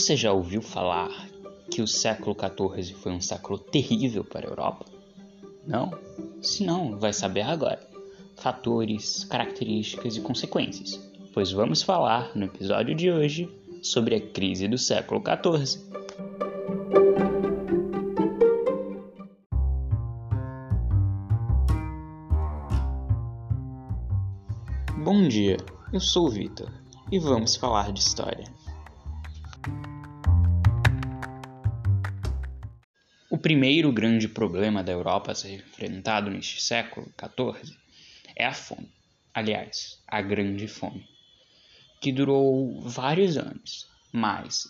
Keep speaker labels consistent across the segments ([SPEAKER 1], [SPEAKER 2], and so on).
[SPEAKER 1] Você já ouviu falar que o século XIV foi um século terrível para a Europa? Não? Se não, vai saber agora. Fatores, características e consequências. Pois vamos falar no episódio de hoje sobre a crise do século XIV. Bom dia, eu sou o Vitor e vamos falar de história. O primeiro grande problema da Europa a ser enfrentado neste século XIV é a fome. Aliás, a Grande Fome, que durou vários anos, mas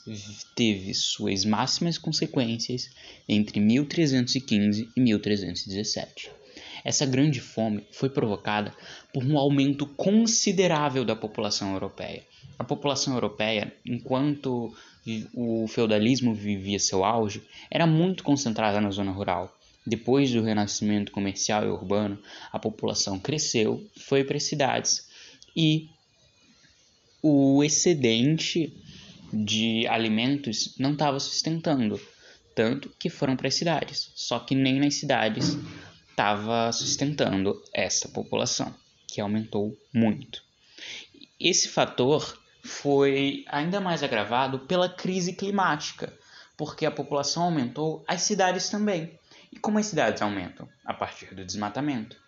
[SPEAKER 1] teve suas máximas consequências entre 1315 e 1317. Essa grande fome foi provocada por um aumento considerável da população europeia. A população europeia, enquanto o feudalismo vivia seu auge, era muito concentrada na zona rural. Depois do renascimento comercial e urbano, a população cresceu, foi para as cidades e o excedente de alimentos não estava sustentando, tanto que foram para as cidades. Só que nem nas cidades estava sustentando essa população, que aumentou muito. Esse fator foi ainda mais agravado pela crise climática, porque a população aumentou, as cidades também. E como as cidades aumentam? A partir do desmatamento.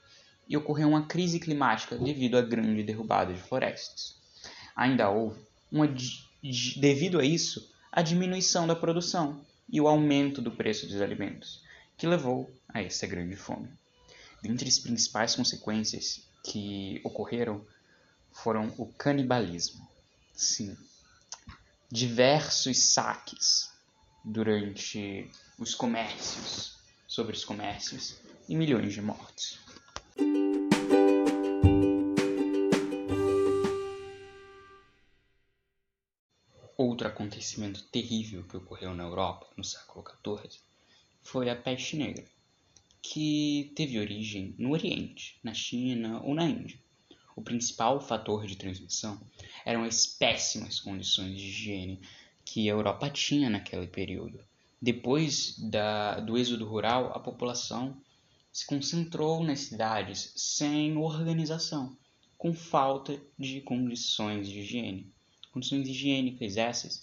[SPEAKER 1] E ocorreu uma crise climática devido à grande derrubada de florestas. Ainda houve, uma, devido a isso, a diminuição da produção e o aumento do preço dos alimentos, que levou a essa grande fome. Dentre as principais consequências que ocorreram foram o canibalismo, Sim. Diversos saques durante os comércios, sobre os comércios, e milhões de mortes. Outro acontecimento terrível que ocorreu na Europa no século XIV foi a peste negra, que teve origem no Oriente, na China ou na Índia. O principal fator de transmissão eram as péssimas condições de higiene que a Europa tinha naquele período. Depois da, do êxodo rural, a população se concentrou nas cidades sem organização, com falta de condições de higiene. Condições higiênicas essas,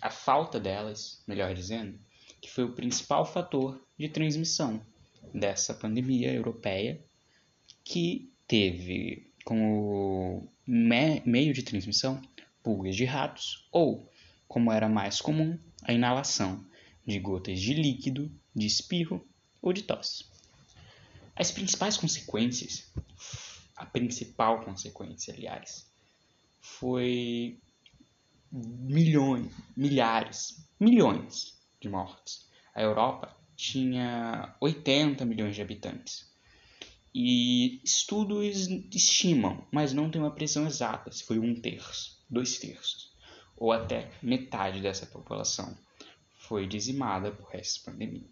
[SPEAKER 1] a falta delas, melhor dizendo, que foi o principal fator de transmissão dessa pandemia europeia que teve como me meio de transmissão pulgas de ratos ou, como era mais comum, a inalação de gotas de líquido, de espirro ou de tosse. As principais consequências, a principal consequência, aliás, foi milhões, milhares, milhões de mortes. A Europa tinha 80 milhões de habitantes. E estudos estimam, mas não tem uma precisão exata, se foi um terço, dois terços, ou até metade dessa população foi dizimada por essa pandemia.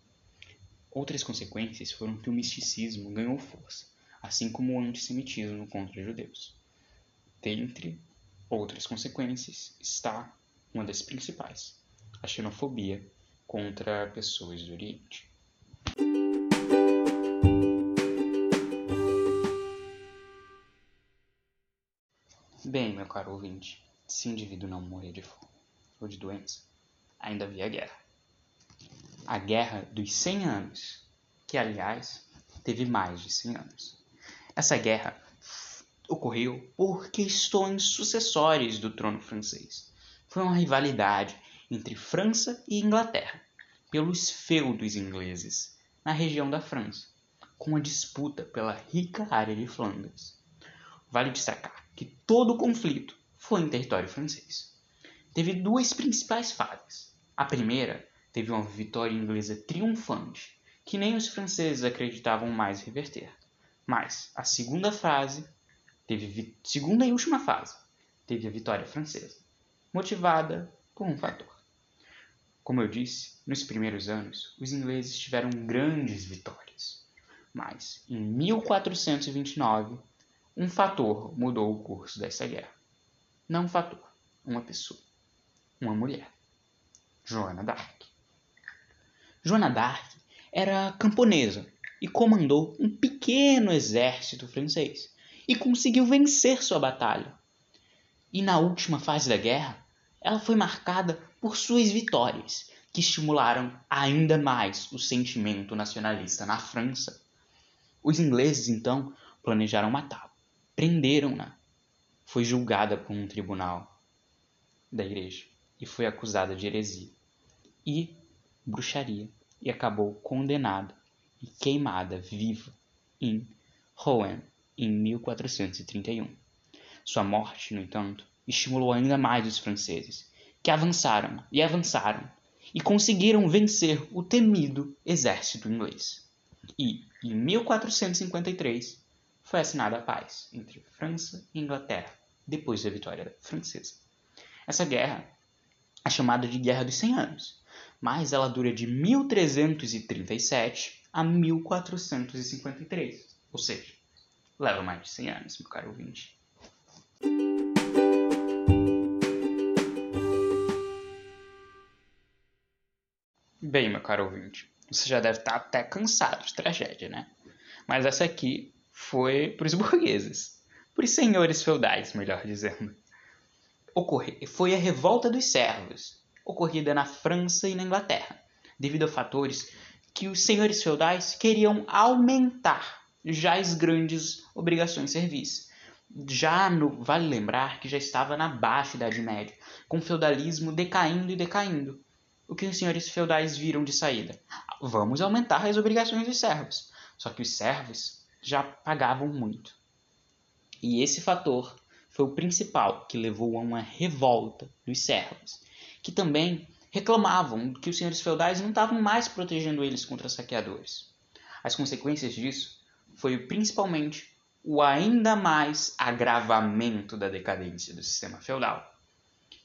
[SPEAKER 1] Outras consequências foram que o misticismo ganhou força, assim como o antissemitismo contra judeus. Dentre outras consequências está uma das principais, a xenofobia contra pessoas do Oriente. Bem, meu caro ouvinte, se o indivíduo não morrer de fome ou de doença, ainda havia guerra. A Guerra dos 100 Anos, que aliás teve mais de 100 anos. Essa guerra ocorreu por questões sucessórias do trono francês. Foi uma rivalidade entre França e Inglaterra pelos feudos ingleses na região da França, com a disputa pela rica área de Flandres. Vale destacar que todo o conflito foi em território francês. Teve duas principais fases. A primeira teve uma vitória inglesa triunfante, que nem os franceses acreditavam mais reverter. Mas a segunda fase teve segunda e última fase teve a vitória francesa, motivada por um fator. Como eu disse, nos primeiros anos, os ingleses tiveram grandes vitórias. Mas em 1429 um fator mudou o curso dessa guerra. Não um fator, uma pessoa, uma mulher. Joana d'Arc. Joana d'Arc era camponesa e comandou um pequeno exército francês e conseguiu vencer sua batalha. E na última fase da guerra, ela foi marcada por suas vitórias, que estimularam ainda mais o sentimento nacionalista na França. Os ingleses então planejaram matá-la, prenderam-na. Foi julgada por um tribunal da igreja e foi acusada de heresia e bruxaria e acabou condenada e queimada viva em Rouen em 1431. Sua morte, no entanto, estimulou ainda mais os franceses, que avançaram e avançaram e conseguiram vencer o temido exército inglês. E, em 1453, foi assinada a paz entre França e Inglaterra, depois da vitória francesa. Essa guerra é chamada de Guerra dos Cem Anos, mas ela dura de 1337 a 1453, ou seja, leva mais de 100 anos, meu caro ouvinte. Bem, meu caro ouvinte, você já deve estar até cansado de tragédia, né? Mas essa aqui foi para os burgueses, para os senhores feudais, melhor dizendo. Ocorre, foi a revolta dos servos, ocorrida na França e na Inglaterra, devido a fatores que os senhores feudais queriam aumentar já as grandes obrigações de serviço. Já no, vale lembrar que já estava na baixa Idade Média, com o feudalismo decaindo e decaindo. O que os senhores feudais viram de saída? Vamos aumentar as obrigações dos servos. Só que os servos já pagavam muito. E esse fator foi o principal que levou a uma revolta dos servos, que também reclamavam que os senhores feudais não estavam mais protegendo eles contra saqueadores. As consequências disso foi principalmente o ainda mais agravamento da decadência do sistema feudal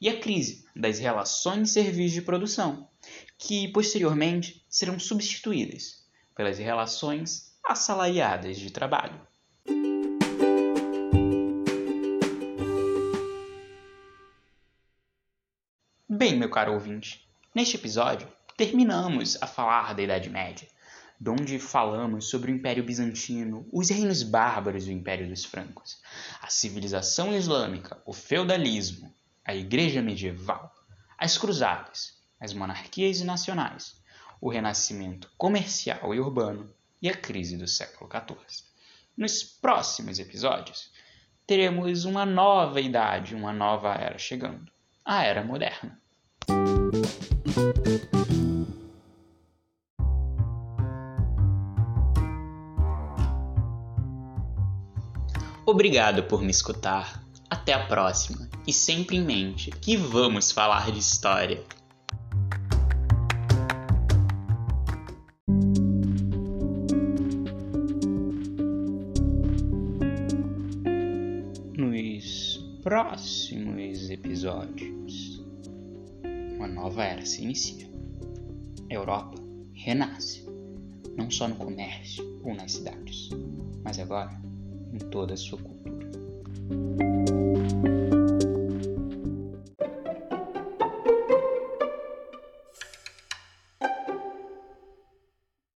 [SPEAKER 1] e a crise das relações de serviço de produção, que posteriormente serão substituídas pelas relações assalariadas de trabalho. Bem, meu caro ouvinte, neste episódio terminamos a falar da Idade Média, onde falamos sobre o Império Bizantino, os reinos bárbaros do Império dos Francos, a civilização islâmica, o feudalismo, a Igreja medieval, as cruzadas, as monarquias nacionais, o renascimento comercial e urbano e a crise do século XIV. Nos próximos episódios, teremos uma nova idade, uma nova era chegando a Era Moderna. Obrigado por me escutar. Até a próxima. E sempre em mente que vamos falar de história. Nos próximos episódios uma nova era se inicia. A Europa renasce, não só no comércio ou nas cidades, mas agora em toda a sua cultura.